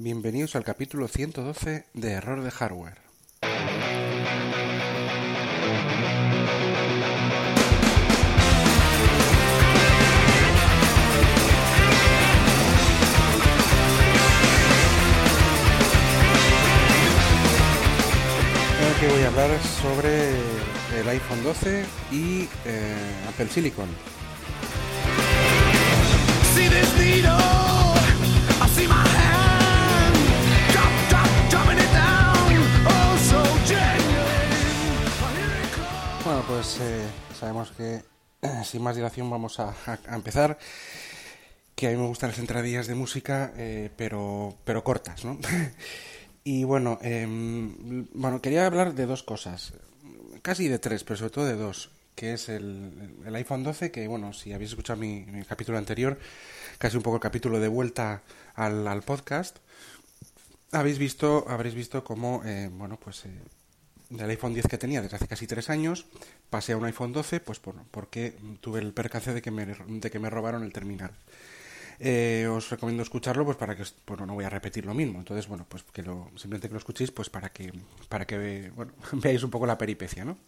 Bienvenidos al capítulo 112 de Error de Hardware. que voy a hablar sobre el iPhone 12 y eh, Apple Silicon. Pues eh, sabemos que sin más dilación vamos a, empezar. Que a mí me gustan las entradillas de música, eh, pero, pero cortas, ¿no? y bueno, em, bueno, quería hablar de dos cosas. Casi de tres, pero sobre todo de dos. Que es el, iPhone 12, que bueno, si habéis escuchado mi, capítulo anterior, casi un poco el capítulo de vuelta al, al podcast, habéis visto, habréis visto cómo, eh, bueno, pues eh, del iPhone 10 que tenía desde hace casi tres años, pasé a un iPhone 12, pues por, porque tuve el percance de que me, de que me robaron el terminal. Eh, os recomiendo escucharlo pues para que bueno no voy a repetir lo mismo. Entonces bueno pues que lo simplemente que lo escuchéis pues para que para que bueno, veáis un poco la peripecia no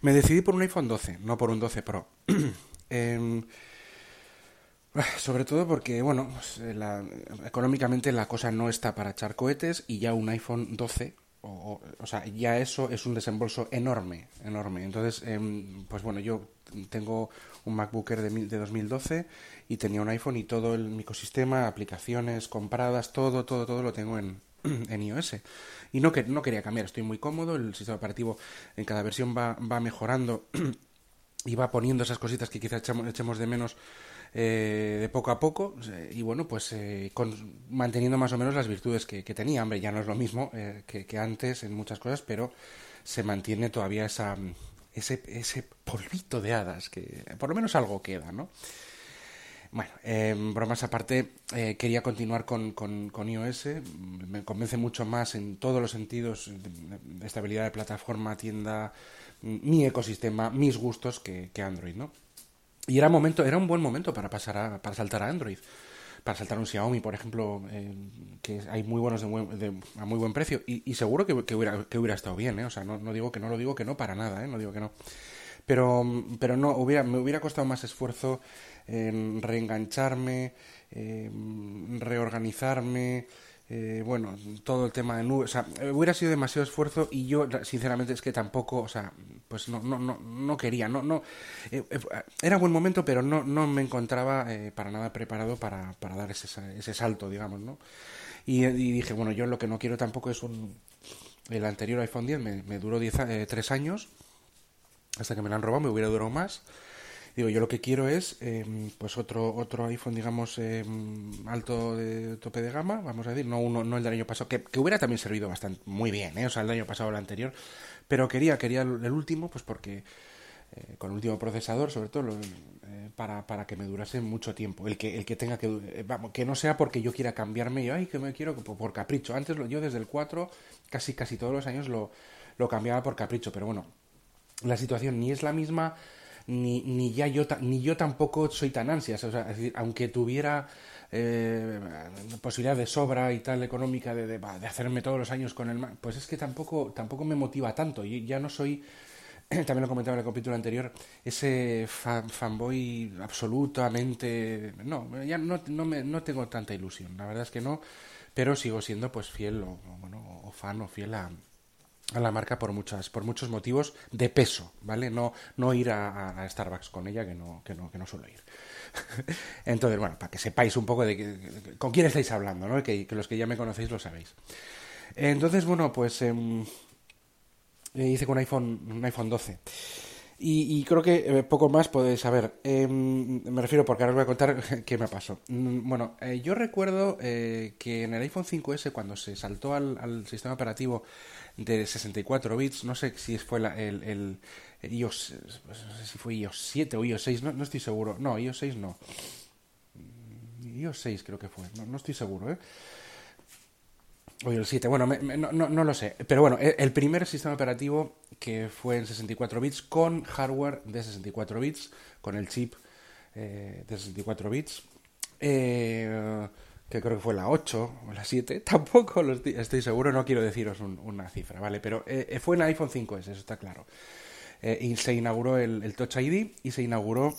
me decidí por un iPhone 12 no por un 12 Pro. Em, sobre todo porque bueno pues, económicamente la cosa no está para echar cohetes y ya un iPhone 12 o, o, sea, ya eso es un desembolso enorme, enorme. Entonces, em, pues bueno, yo tengo un MacBook Air de, de 2012 y tenía un iPhone y todo el ecosistema, aplicaciones compradas, todo, todo, todo lo tengo en, en iOS. Y no, que, no quería cambiar, estoy muy cómodo, el sistema operativo en cada versión va, va mejorando y va poniendo esas cositas que quizás echemos de menos eh, de poco a poco y bueno, pues eh, manteniendo más o menos las virtudes que, tenía. Hombre, ya no es lo mismo eh, que, antes en muchas cosas, pero se mantiene todavía esa, ese, ese polvito de hadas, que por lo menos algo queda, ¿no? Bueno, bromas aparte, quería continuar con, con, con, iOS. Me convence mucho más en todos los sentidos estabilidad de plataforma, tienda, mi ecosistema, mis gustos que, que Android, ¿no? Y era, momento, era un buen momento para pasar a, para saltar a Android. Para saltar un Xiaomi, por ejemplo, eh, que hay muy buenos de, a muy buen precio. Y, seguro que, que, hubiera, que hubiera estado bien, ¿eh? O sea, no, no, digo que no lo digo que no para nada, ¿eh? No digo que no. Pero, pero no, hubiera, me hubiera costado más esfuerzo en reengancharme, reorganizarme, eh, bueno, todo el tema de nube, o sea, hubiera sido demasiado esfuerzo y yo, sinceramente, es que tampoco, o sea, pues no, no, no, no quería, no, no, eh, eh, era buen momento, pero no, no me encontraba para nada preparado para, para dar ese, ese salto, digamos, ¿no? Y, dije, bueno, yo lo que no quiero tampoco es un, el anterior iPhone 10 me, me duró 3 años, hasta que me lo han robado, me hubiera durado más, Digo, yo lo que quiero es em, pues otro otro iPhone, digamos, em, alto de tope de gama, vamos a decir, no uno no el del año pasado, que, que hubiera también servido bastante muy bien, ¿eh? o sea, el año pasado o el anterior, pero quería quería el, último, pues porque eh, con el último procesador, sobre todo, eh, para, para que me durase mucho tiempo. El que, el que tenga que, eh, vamos, que no sea porque yo quiera cambiarme, y ay, que me quiero por, por capricho. Antes yo desde el 4, casi, casi todos los años lo, lo cambiaba por capricho, pero bueno, la situación ni es la misma, ni, ni ya yo, ni yo tampoco soy tan ansias. O sea, decir, aunque tuviera eh, posibilidad de sobra y tal económica de, de, de, hacerme todos los años con el pues es que tampoco, tampoco me motiva tanto. Y ya no soy, también lo comentaba en el capítulo anterior, ese fanboy absolutamente... No, ya no, no, me, no tengo tanta ilusión, la verdad es que no, pero sigo siendo pues fiel o, bueno, o fan o fiel a, a la marca por muchas por muchos motivos de peso vale no no ir a, Starbucks con ella que no que no que no suelo ir. Entonces bueno para que sepáis un poco de, que, con quién estáis hablando no que, los que ya me conocéis lo sabéis. Entonces bueno pues eh, hice con un iPhone un iPhone 12 y, y, creo que eh, poco más podéis saber. Eh, me refiero porque ahora os voy a contar qué me pasó. Mm, bueno, eh, yo recuerdo eh, que en el iPhone 5S, cuando se saltó al, sistema operativo de 64 bits, no sé si fue el, iOS, no sé si fue iOS 7 o iOS 6, no, no estoy seguro. No, iOS 6 no. iOS 6 creo que fue, no, no estoy seguro, ¿eh? O el 7, bueno, me, me, no, no, lo sé. Pero bueno, el, el, primer sistema operativo que fue en 64 bits con hardware de 64 bits, con el chip eh, de 64 bits, eh, que creo que fue la 8 o la 7, tampoco lo estoy, seguro, no quiero deciros una cifra, ¿vale? Pero eh, fue en iPhone 5S, eso está claro. Eh, y se inauguró el, Touch ID y se inauguró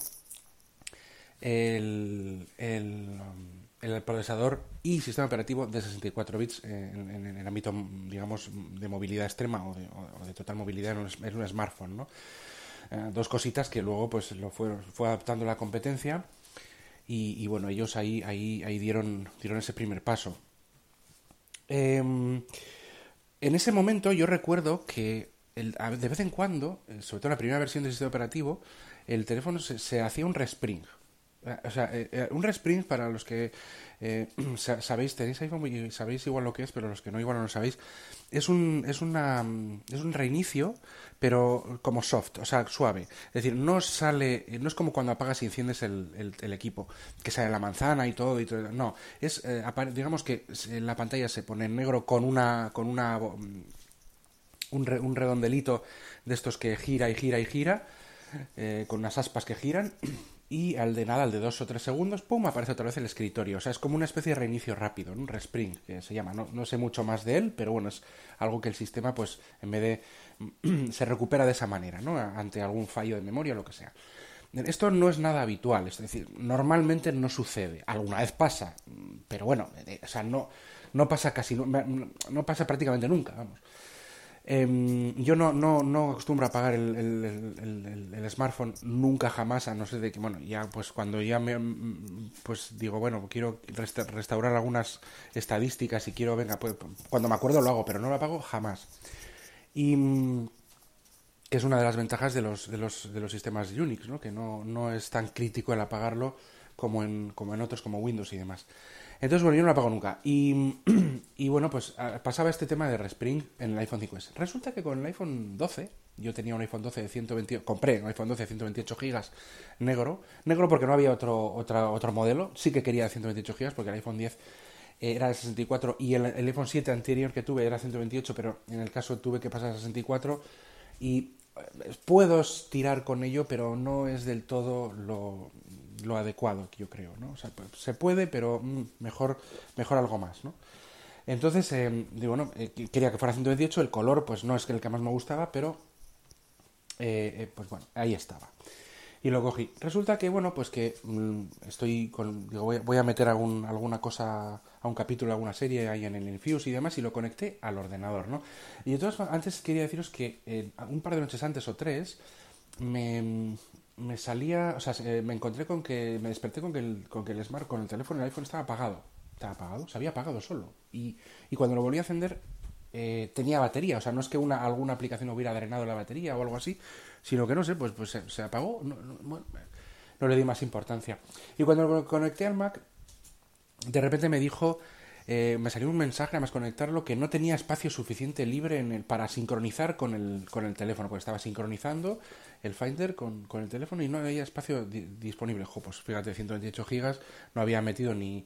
el, el, procesador y sistema operativo de 64 bits en, el ámbito, digamos, de movilidad extrema o de, total movilidad en un, smartphone, ¿no? Eh, dos cositas que luego pues lo fue, fue adaptando la competencia y, bueno, ellos ahí, ahí, ahí dieron, dieron ese primer paso. Em, en ese momento yo recuerdo que de vez en cuando, eh, sobre todo en la primera versión del sistema operativo, el teléfono se hacía un respring. Eh, o sea, eh, eh, un respring para los que sabéis, tenéis iPhone y sabéis igual lo que es, pero los que no igual no lo sabéis, es un, es una, es un reinicio, pero como soft, o sea, suave. Es decir, no sale, no es como cuando apagas y enciendes el, el, equipo, que sale la manzana y todo, y todo. No, es, digamos que la pantalla se pone en negro con una, con una, un, un redondelito de estos que gira y gira y gira, con unas aspas que giran y al de nada, al de dos o tres segundos, ¡pum!, aparece otra vez el escritorio. O sea, es como una especie de reinicio rápido, un respring, que se llama. No, no sé mucho más de él, pero bueno, es algo que el sistema, pues, en vez de... se recupera de esa manera, ¿no? Ante algún fallo de memoria o lo que sea. Esto no es nada habitual, es decir, normalmente no sucede. Alguna vez pasa, pero bueno, eh, o sea, no, no pasa casi, no, no pasa prácticamente nunca, vamos. Em, yo no, no, no acostumbro a pagar el, el, el, smartphone nunca jamás, a no ser de que, bueno, ya pues cuando ya me, pues digo, bueno, quiero restaurar algunas estadísticas y quiero, venga, pues cuando me acuerdo lo hago, pero no lo pago jamás. Y que es una de las ventajas de los, de los, de los sistemas Unix, ¿no? que no, no es tan crítico el apagarlo como en, como en otros como Windows y demás. Entonces, bueno, yo no la pago nunca. Y, bueno, pues pasaba este tema de Respring en el iPhone 5S. Resulta que con el iPhone 12, yo tenía un iPhone 12 de 128, compré un iPhone 12 de 128 GB negro, negro porque no había otro, modelo, sí que quería de 128 GB porque el iPhone 10 era de 64 y el, el, iPhone 7 anterior que tuve era 128, pero en el caso tuve que pasar a 64 y eh, puedo tirar con ello, pero no es del todo lo, lo adecuado, yo creo, ¿no? Se puede, pero mm, mejor, mejor algo más, ¿no? Entonces, eh, digo, bueno, eh, quería que fuera 128, el color, pues no es el que más me gustaba, pero, eh, pues bueno, ahí estaba. Y lo cogí. Resulta que, bueno, pues que mm, estoy con, digo, voy, a meter algún, alguna cosa, a un capítulo, alguna serie ahí en el Infuse y demás, y lo conecté al ordenador, ¿no? Y entonces, antes quería deciros que un par de noches antes o tres, me, me salía, o sea, me encontré con que, me desperté con que el, con el Smart, con el teléfono, el iPhone estaba apagado. Estaba apagado, se había apagado solo. Y, y cuando lo volví a encender, eh, tenía batería. O sea, no es que una, alguna aplicación hubiera drenado la batería o algo así, sino que no sé, pues, pues se, apagó. No, no, no le di más importancia. Y cuando lo conecté al Mac, de repente me dijo eh, me salió un mensaje, además conectarlo, que no tenía espacio suficiente libre en el, para sincronizar con el, con el teléfono, porque estaba sincronizando el Finder con, con el teléfono y no había espacio disponible. Jo, pues fíjate, 128 gigas, no había metido ni,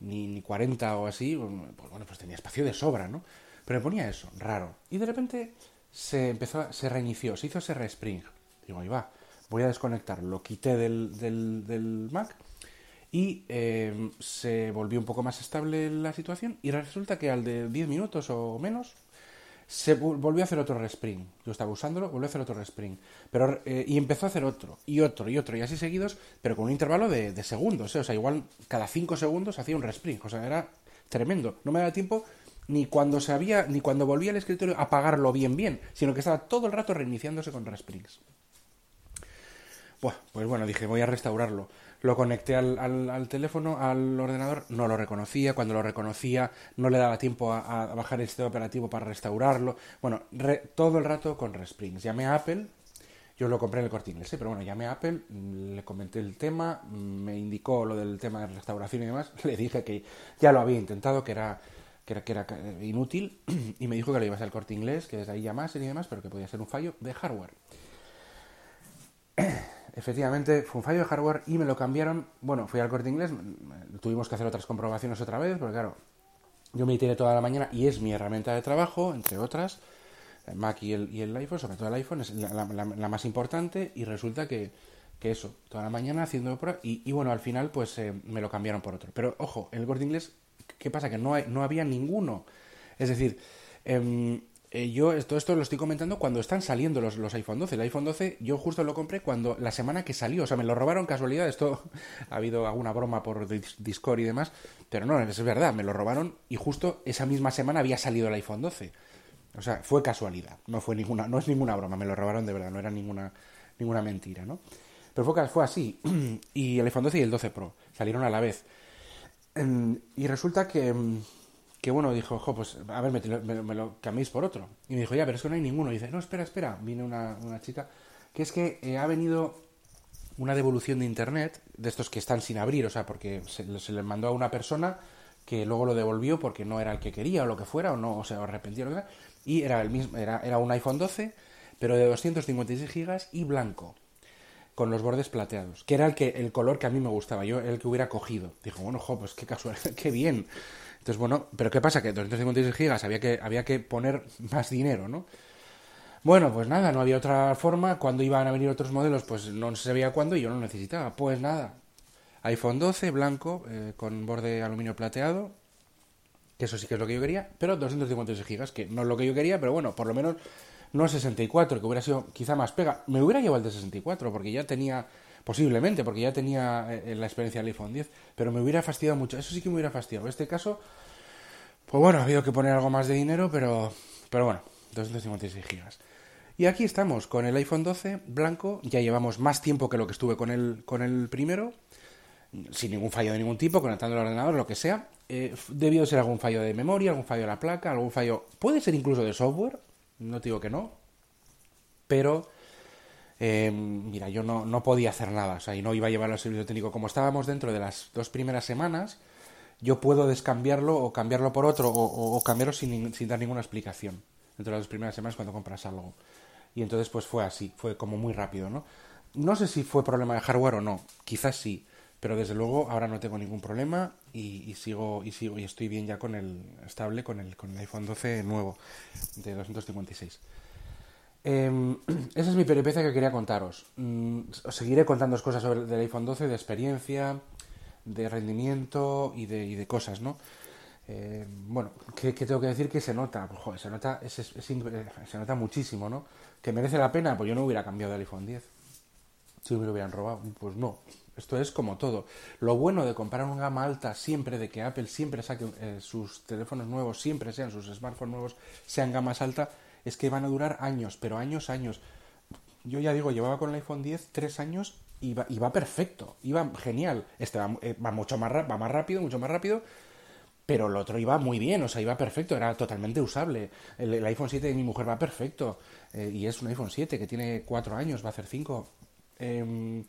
ni, ni 40 o así, pues bueno, pues tenía espacio de sobra, ¿no? Pero me ponía eso, raro. Y de repente se empezó, se reinició, se hizo ese respring. Digo, ahí va, voy a desconectar, lo quité del, del, del Mac y em, se volvió un poco más estable la situación y resulta que al de 10 minutos o menos se volvió a hacer otro respring. Yo estaba usándolo, volvió a hacer otro respring. Pero, eh, y empezó a hacer otro, y otro, y otro, y así seguidos, pero con un intervalo de, segundos. ¿eh? O sea, igual cada 5 segundos hacía un respring. O sea, era tremendo. No me daba tiempo ni cuando se había, ni cuando volvía al escritorio a apagarlo bien, bien, sino que estaba todo el rato reiniciándose con resprings. pues bueno, dije, voy a restaurarlo lo conecté al, al, teléfono, al ordenador, no lo reconocía, cuando lo reconocía no le daba tiempo a, bajar el sistema operativo para restaurarlo, bueno, todo el rato con Resprings. Llamé a Apple, yo lo compré en el corte inglés, ¿eh? pero bueno, llamé a Apple, le comenté el tema, me indicó lo del tema de restauración y demás, le dije que ya lo había intentado, que era que era, que era inútil, y me dijo que lo iba a ser el corte inglés, que desde ahí llamasen y demás, pero que podía ser un fallo de hardware efectivamente fue un fallo de hardware y me lo cambiaron. Bueno, fui al corte inglés, tuvimos que hacer otras comprobaciones otra vez, porque claro, yo me tiré toda la mañana y es mi herramienta de trabajo, entre otras, el Mac y el, y el iPhone, sobre todo el iPhone, es la, más importante y resulta que, que, eso, toda la mañana haciendo pruebas y, y, bueno, al final pues eh, me lo cambiaron por otro. Pero ojo, en el corte inglés ¿Qué pasa? Que no, hay, no había ninguno. Es decir, em, eh, yo todo esto lo estoy comentando cuando están saliendo los, los, iPhone 12. El iPhone 12 yo justo lo compré cuando la semana que salió. O sea, me lo robaron casualidad. Esto ha habido alguna broma por Discord y demás. Pero no, es verdad, me lo robaron y justo esa misma semana había salido el iPhone 12. O sea, fue casualidad. No fue ninguna, no es ninguna broma, me lo robaron de verdad, no era ninguna, ninguna mentira, ¿no? Pero fue, fue así. y el iPhone 12 y el 12 Pro salieron a la vez. Y resulta que que bueno, dijo, pues a ver, me, lo cambiéis por otro. Y me dijo, ya, pero es que no hay ninguno. Y dice, no, espera, espera. Viene una, chica, que es que eh, ha venido una devolución de internet, de estos que están sin abrir, o sea, porque se, se les mandó a una persona que luego lo devolvió porque no era el que quería o lo que fuera, o no, o se arrepentía o lo que sea, y era el mismo, era, era un iPhone 12, pero de 256 gigas y blanco, con los bordes plateados, que era el que el color que a mí me gustaba, yo el que hubiera cogido. Dijo, bueno, jo, pues qué casual, qué bien. Entonces, bueno, pero ¿qué pasa? Que 256 gigas había que, había que poner más dinero, ¿no? Bueno, pues nada, no había otra forma. Cuando iban a venir otros modelos, pues no se sabía cuándo y yo no necesitaba. Pues nada, iPhone 12 blanco eh, con borde aluminio plateado, que eso sí que es lo que yo quería, pero 256 gigas, que no es lo que yo quería, pero bueno, por lo menos no 64, que hubiera sido quizá más pega. Me hubiera llevado el de 64, porque ya tenía Posiblemente, porque ya tenía eh, la experiencia del iPhone 10, pero me hubiera fastidiado mucho. Eso sí que me hubiera fastidiado. En este caso, pues bueno, ha habido que poner algo más de dinero, pero, pero bueno, 256 gigas. Y aquí estamos con el iPhone 12 blanco. Ya llevamos más tiempo que lo que estuve con el, con el primero, sin ningún fallo de ningún tipo, conectando el ordenador, lo que sea. Eh, debió ser algún fallo de memoria, algún fallo de la placa, algún fallo. Puede ser incluso de software, no digo que no, pero eh, mira, yo no, no, podía hacer nada, o sea, y no iba a llevarlo al servicio técnico. Como estábamos dentro de las dos primeras semanas, yo puedo descambiarlo o cambiarlo por otro o, cambiarlo sin, sin, dar ninguna explicación dentro de las dos primeras semanas cuando compras algo. Y entonces pues fue así, fue como muy rápido, ¿no? No sé si fue problema de hardware o no, quizás sí, pero desde luego ahora no tengo ningún problema y, sigo y sigo y estoy bien ya con el estable con el con el iPhone 12 nuevo de 256. Em, esa es mi peripecia que quería contaros. Mm, os seguiré contando cosas sobre el iPhone 12, de experiencia, de rendimiento y de, cosas, ¿no? Em, bueno, ¿qué, tengo que decir? Que se nota, pues, se nota, es, se nota muchísimo, ¿no? ¿Que merece la pena? Pues yo no hubiera cambiado del iPhone 10 si me lo hubieran robado. Pues no, esto es como todo. Lo bueno de comprar una gama alta siempre, de que Apple siempre saque eh, sus teléfonos nuevos, siempre sean sus smartphones nuevos, sean gamas alta, es que van a durar años, pero años, años. Yo ya digo, llevaba con el iPhone 10 tres años y va, y va perfecto, iba genial. Este va, eh, va mucho más, va más rápido, mucho más rápido, pero el otro iba muy bien, o sea, iba perfecto, era totalmente usable. El, iPhone 7 de mi mujer va perfecto, eh, y es un iPhone 7 que tiene 4 años, va a hacer 5. Eh,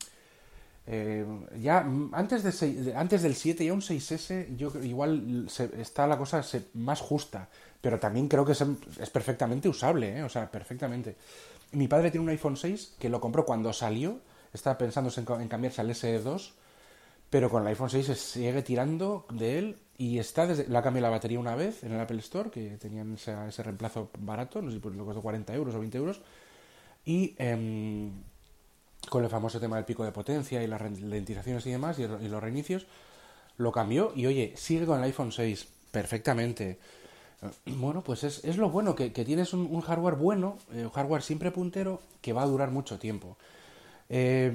eh, ya mm, antes, de 6, antes del 7 y un 6S, yo igual se, está la cosa se, más justa, pero también creo que es, es perfectamente usable, ¿eh? o sea, perfectamente. Mi padre tiene un iPhone 6 que lo compró cuando salió, estaba pensándose en, en cambiarse al SE2, pero con el iPhone 6 se sigue tirando de él y está desde, le ha cambiado la batería una vez en el Apple Store, que tenían ese, ese reemplazo barato, no sé si lo costó 40 euros o 20 euros, y em, con el famoso tema del pico de potencia y las ralentizaciones y demás, y, los reinicios, lo cambió y oye, sigue con el iPhone 6 perfectamente. Bueno, pues es, es lo bueno, que, tienes un, hardware bueno, eh, un hardware siempre puntero, que va a durar mucho tiempo. Eh,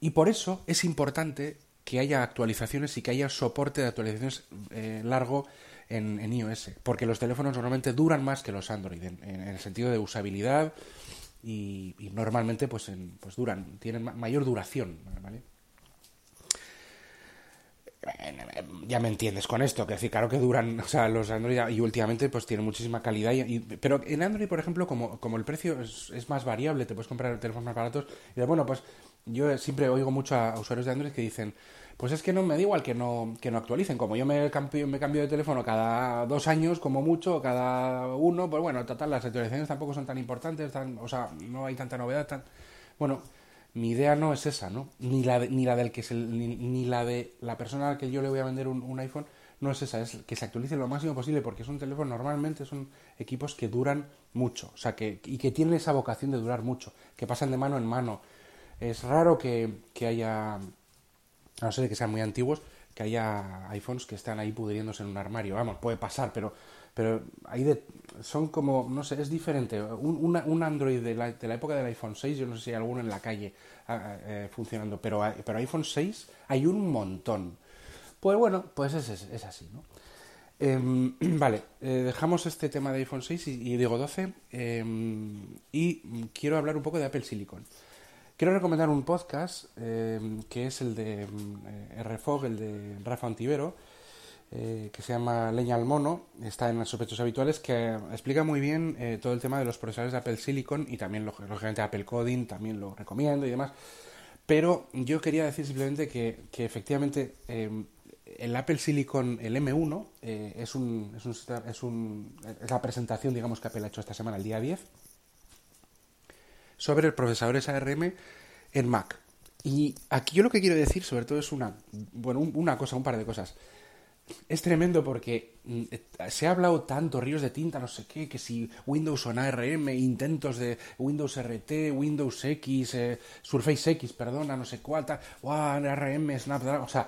y por eso es importante que haya actualizaciones y que haya soporte de actualizaciones eh, largo en, en, iOS, porque los teléfonos normalmente duran más que los Android, en, el sentido de usabilidad y, normalmente pues, pues duran, tienen mayor duración, ¿vale? ya me entiendes con esto, que decir, claro que duran, o sea, los Android y últimamente pues tienen muchísima calidad, pero en Android, por ejemplo, como, como el precio es, es, más variable, te puedes comprar teléfonos más baratos, y bueno, pues yo siempre oigo mucho a usuarios de Android que dicen, pues es que no me da igual que no, que no actualicen, como yo me cambio, de teléfono cada dos años, como mucho, cada uno, pues bueno, total, las actualizaciones tampoco son tan importantes, tan, o sea, no hay tanta novedad, tan... Bueno, mi idea no es esa, ¿no? Ni la de, ni la del que es el, ni, la de la persona a la que yo le voy a vender un, iPhone, no es esa, es que se actualice lo máximo posible, porque es un teléfono, normalmente son equipos que duran mucho, o sea, que, y que tienen esa vocación de durar mucho, que pasan de mano en mano. Es raro que, que haya, a no ser que sean muy antiguos, que haya iPhones que están ahí pudriéndose en un armario. Vamos, puede pasar, pero, pero hay de, son como, no sé, es diferente. Un, un Android de la, de la, época del iPhone 6, yo no sé si hay alguno en la calle eh, funcionando, pero, pero iPhone 6 hay un montón. Pues bueno, pues es, es, es así, ¿no? Eh, vale, eh, dejamos este tema de iPhone 6 y, y digo 12 eh, y quiero hablar un poco de Apple Silicon. Quiero recomendar un podcast em, que es el de eh, RFOG, el de Rafa Antivero, eh, que se llama Leña al Mono, está en los sospechosos habituales, que explica muy bien eh, todo el tema de los procesadores de Apple Silicon y también, lógicamente, Apple Coding, también lo recomiendo y demás. Pero yo quería decir simplemente que, que efectivamente el Apple Silicon, el M1, eh, es, un, es, un, es, un, es, la presentación, digamos, que Apple ha hecho esta semana, el día 10, sobre procesadores ARM en Mac. Y aquí yo lo que quiero decir, sobre todo, es una, bueno, una cosa, un par de cosas. Es tremendo porque mm, se ha hablado tanto, ríos de tinta, no sé qué, que si Windows on ARM, intentos de Windows RT, Windows X, eh, Surface X, perdona, no sé cuál, tal, wow, ARM, Snapdragon, o sea,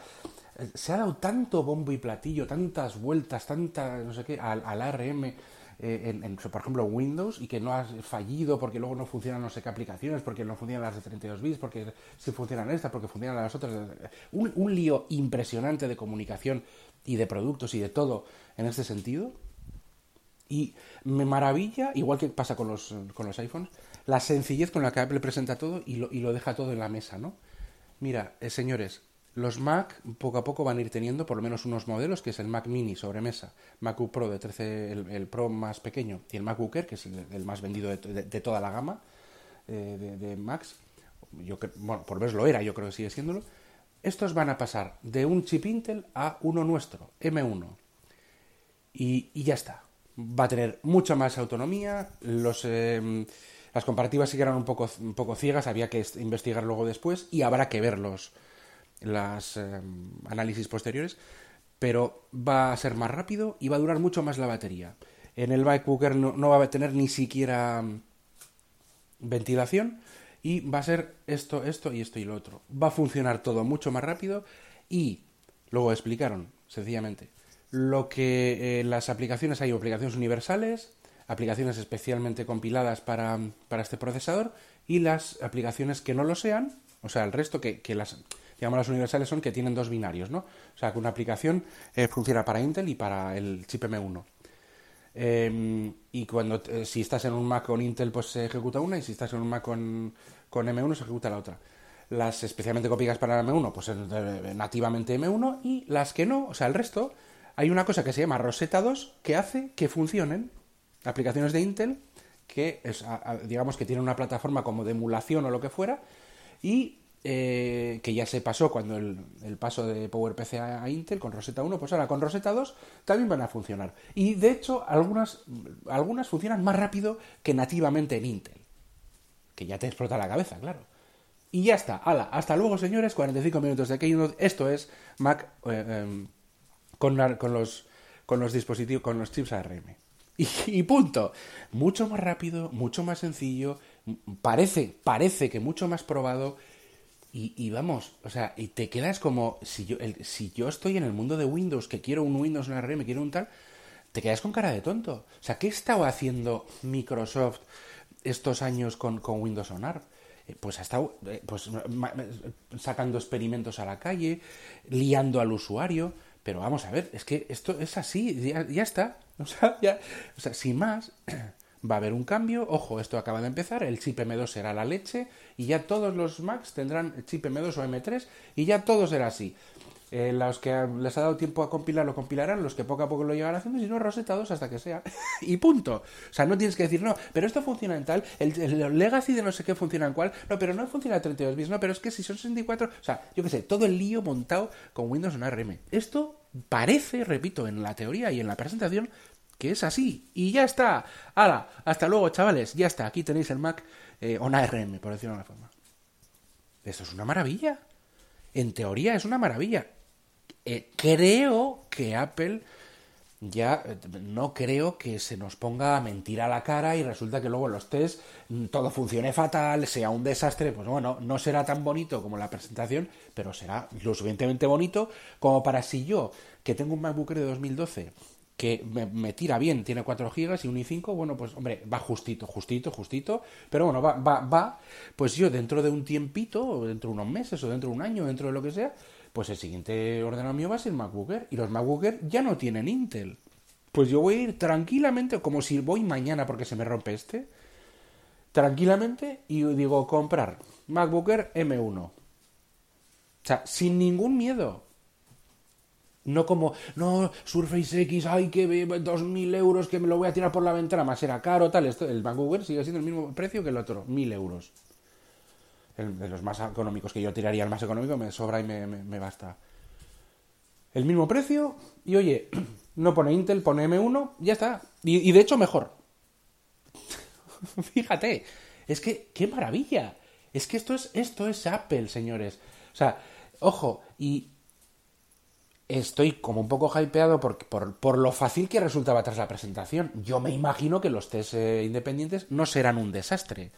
se ha dado tanto bombo y platillo, tantas vueltas, tanta, no sé qué, al, al ARM, eh, en, en, por ejemplo, Windows, y que no ha fallido porque luego no funcionan no sé qué aplicaciones, porque no funcionan las de 32 bits, porque sí funcionan estas, porque funcionan las otras. Un, un lío impresionante de comunicación y de productos y de todo en este sentido. Y me maravilla, igual que pasa con los, con los iPhones, la sencillez con la que Apple presenta todo y lo, y lo deja todo en la mesa, ¿no? Mira, eh, señores, los Mac poco a poco van a ir teniendo por lo menos unos modelos, que es el Mac Mini sobremesa, MacBook Pro de 13, el, Pro más pequeño, y el MacBook Air, que es el, más vendido de, de, de, toda la gama eh, de, de, Macs. Yo, bueno, por verlo era, yo creo que sigue siéndolo. Estos van a pasar de un chip Intel a uno nuestro, M1. Y, y ya está. Va a tener mucha más autonomía. Los, eh, las comparativas sí que eran un poco, un poco ciegas, había que investigar luego después y habrá que verlos las eh, análisis posteriores, pero va a ser más rápido y va a durar mucho más la batería. En el Air no, no va a tener ni siquiera ventilación y va a ser esto, esto y esto y lo otro. Va a funcionar todo mucho más rápido y luego explicaron, sencillamente, lo que eh, las aplicaciones hay aplicaciones universales, aplicaciones especialmente compiladas para, para, este procesador y las aplicaciones que no lo sean, o sea, el resto que, que las digamos las universales son que tienen dos binarios, ¿no? O sea, que una aplicación eh, funciona para Intel y para el chip M1. Eh, y cuando eh, si estás en un Mac con Intel, pues se ejecuta una, y si estás en un Mac con, con M1, se ejecuta la otra. Las especialmente copiadas para el M1, pues nativamente M1, y las que no, o sea, el resto, hay una cosa que se llama Rosetta 2 que hace que funcionen aplicaciones de Intel que es, digamos que tienen una plataforma como de emulación o lo que fuera y eh, que ya se pasó cuando el, paso de PowerPC a, Intel con Rosetta 1, pues ahora con Rosetta 2 también van a funcionar. Y de hecho, algunas, algunas funcionan más rápido que nativamente en Intel. Que ya te explota la cabeza, claro. Y ya está. Hala, hasta luego, señores. 45 minutos de Keynote. Esto es Mac eh, con, con, los, con los dispositivos, con los chips ARM. Y, y, punto. Mucho más rápido, mucho más sencillo. Parece, parece que mucho más probado y, y, vamos, o sea, y te quedas como, si yo, el, si yo estoy en el mundo de Windows, que quiero un Windows, un ARM, quiero un tal, te quedas con cara de tonto. O sea, ¿qué estaba haciendo Microsoft estos años con, con Windows on ARM? Eh, pues ha estado eh, pues, sacando experimentos a la calle, liando al usuario, pero vamos a ver, es que esto es así, ya, ya está. O sea, ya, o sea, sin más, va a haber un cambio, ojo, esto acaba de empezar, el chip M2 será la leche y ya todos los Macs tendrán chip M2 o M3 y ya todo será así. Eh, los que les ha dado tiempo a compilar lo compilarán, los que poco a poco lo llevan haciendo, y si no, Rosetta 2 hasta que sea. y punto. O sea, no tienes que decir, no, pero esto funciona en tal, el, Legacy de no sé qué funciona en cual, no, pero no funciona a 32 bits, no, pero es que si son 64, o sea, yo qué sé, todo el lío montado con Windows en ARM. Esto parece, repito, en la teoría y en la presentación, que es así. Y ya está. ¡Hala! Hasta luego, chavales. Ya está. Aquí tenéis el Mac eh, on ARM, por decirlo de una forma. Esto es una maravilla. En teoría es una maravilla. Eh, creo que Apple ya eh, no creo que se nos ponga a mentir a la cara y resulta que luego los test mm, todo funcione fatal, sea un desastre, pues bueno, no será tan bonito como la presentación, pero será lo suficientemente bonito como para si yo, que tengo un MacBook de 2012, que me, tira bien, tiene 4 GB y un i5, bueno, pues hombre, va justito, justito, justito, pero bueno, va, va, va, pues yo dentro de un tiempito, dentro de unos meses, o dentro de un año, dentro de lo que sea, pues el siguiente ordenador mío va a ser MacBook Air, y los MacBook ya no tienen Intel. Pues yo voy a ir tranquilamente, como si voy mañana porque se me rompe este, tranquilamente, y digo, comprar MacBook Air M1. O sea, sin ningún miedo. No como, no, Surface X, ay, que 2.000 euros, que me lo voy a tirar por la ventana, más era caro, tal. Esto, el Air sigue siendo el mismo precio que el otro, 1.000 euros. De los más económicos que yo tiraría, el más económico me sobra y me, me, basta. El mismo precio, y oye, no pone Intel, pone M1, ya está. Y, y de hecho, mejor. Fíjate, es que, qué maravilla. Es que esto es, esto es Apple, señores. O sea, ojo, y estoy como un poco hypeado por, por, lo fácil que resultaba tras la presentación. Yo me imagino que los test eh, independientes no serán un desastre.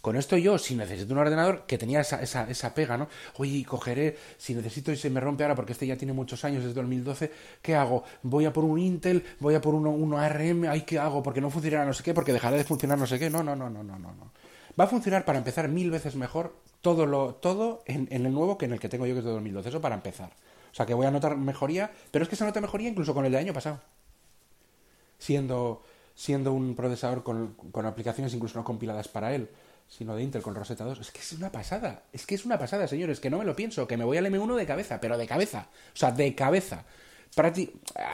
Con esto yo, si necesito un ordenador, que tenía esa, esa, esa pega, ¿no? Oye, cogeré, si necesito y se me rompe ahora porque este ya tiene muchos años, desde 2012, ¿qué hago? ¿Voy a por un Intel? ¿Voy a por uno, uno ARM? ¿Ay, qué hago? Porque no funcionará no sé qué, porque dejará de funcionar no sé qué. No, no, no, no, no, no. Va a funcionar para empezar mil veces mejor todo, lo, todo en, en el nuevo que en el que tengo yo que es de 2012. Eso para empezar. O sea que voy a notar mejoría, pero es que se nota mejoría incluso con el del año pasado. Siendo, siendo un procesador con, con aplicaciones incluso no compiladas para él, sino de Intel con Rosetta 2. Es que es una pasada. Es que es una pasada, señores. Que no me lo pienso. Que me voy al M1 de cabeza, pero de cabeza. O sea, de cabeza.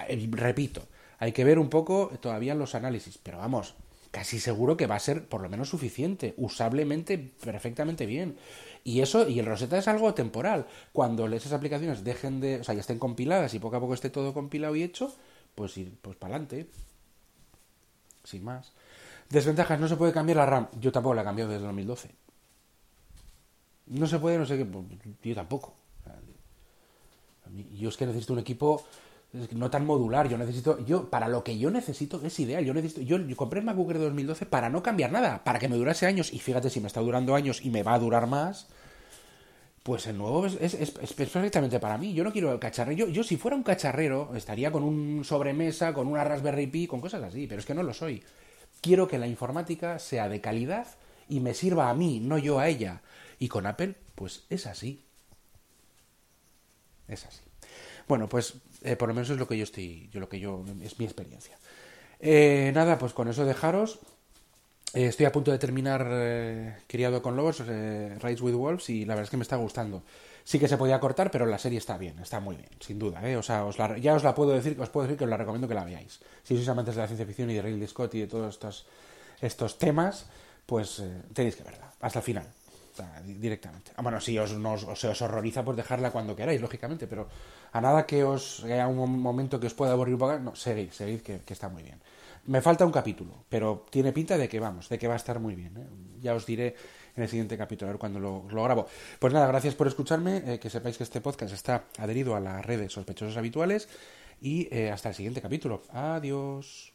Eh, repito, hay que ver un poco todavía los análisis. Pero vamos, casi seguro que va a ser por lo menos suficiente. Usablemente, perfectamente bien. Y eso, y el Rosetta es algo temporal. Cuando esas aplicaciones dejen de, o sea, ya estén compiladas y poco a poco esté todo compilado y hecho, pues ir, pues para adelante. Sin más. Desventajas, no se puede cambiar la RAM. Yo tampoco la he cambiado desde 2012. No se puede, no sé qué, pues, yo tampoco. Yo es que necesito un equipo no tan modular. Yo necesito, yo, para lo que yo necesito, es ideal. Yo necesito, yo, compré el MacBook de 2012 para no cambiar nada, para que me durase años. Y fíjate, si me está durando años y me va a durar más, pues el nuevo es, es, perfectamente para mí. Yo no quiero el cacharrero. Yo, yo, si fuera un cacharrero, estaría con un sobremesa, con una Raspberry Pi, con cosas así, pero es que no lo soy. Quiero que la informática sea de calidad y me sirva a mí, no yo a ella. Y con Apple, pues es así. Es así. Bueno, pues eh, por lo menos es lo que yo estoy, yo lo que yo es mi experiencia. Eh, nada, pues con eso dejaros. Eh, estoy a punto de terminar Criado con Lobos, Rise with Wolves, y la verdad es que me está gustando. Sí que se podía cortar, pero la serie está bien, está muy bien, sin duda. O sea, ya os la puedo decir, os puedo decir que os la recomiendo que la veáis. Si sois amantes de la ciencia ficción y de Ridley Scott y de todos estos, estos temas, pues tenéis que verla, hasta el final directamente. Ah, bueno, si os, os horroriza, pues dejarla cuando queráis, lógicamente, pero a nada que os haya un momento que os pueda aburrir un poco, no, seguid, seguid, que, está muy bien. Me falta un capítulo, pero tiene pinta de que vamos, de que va a estar muy bien. ¿eh? Ya os diré en el siguiente capítulo, a ver cuando lo, grabo. Pues nada, gracias por escucharme, eh, que sepáis que este podcast está adherido a las redes sospechosos habituales y eh, hasta el siguiente capítulo. Adiós.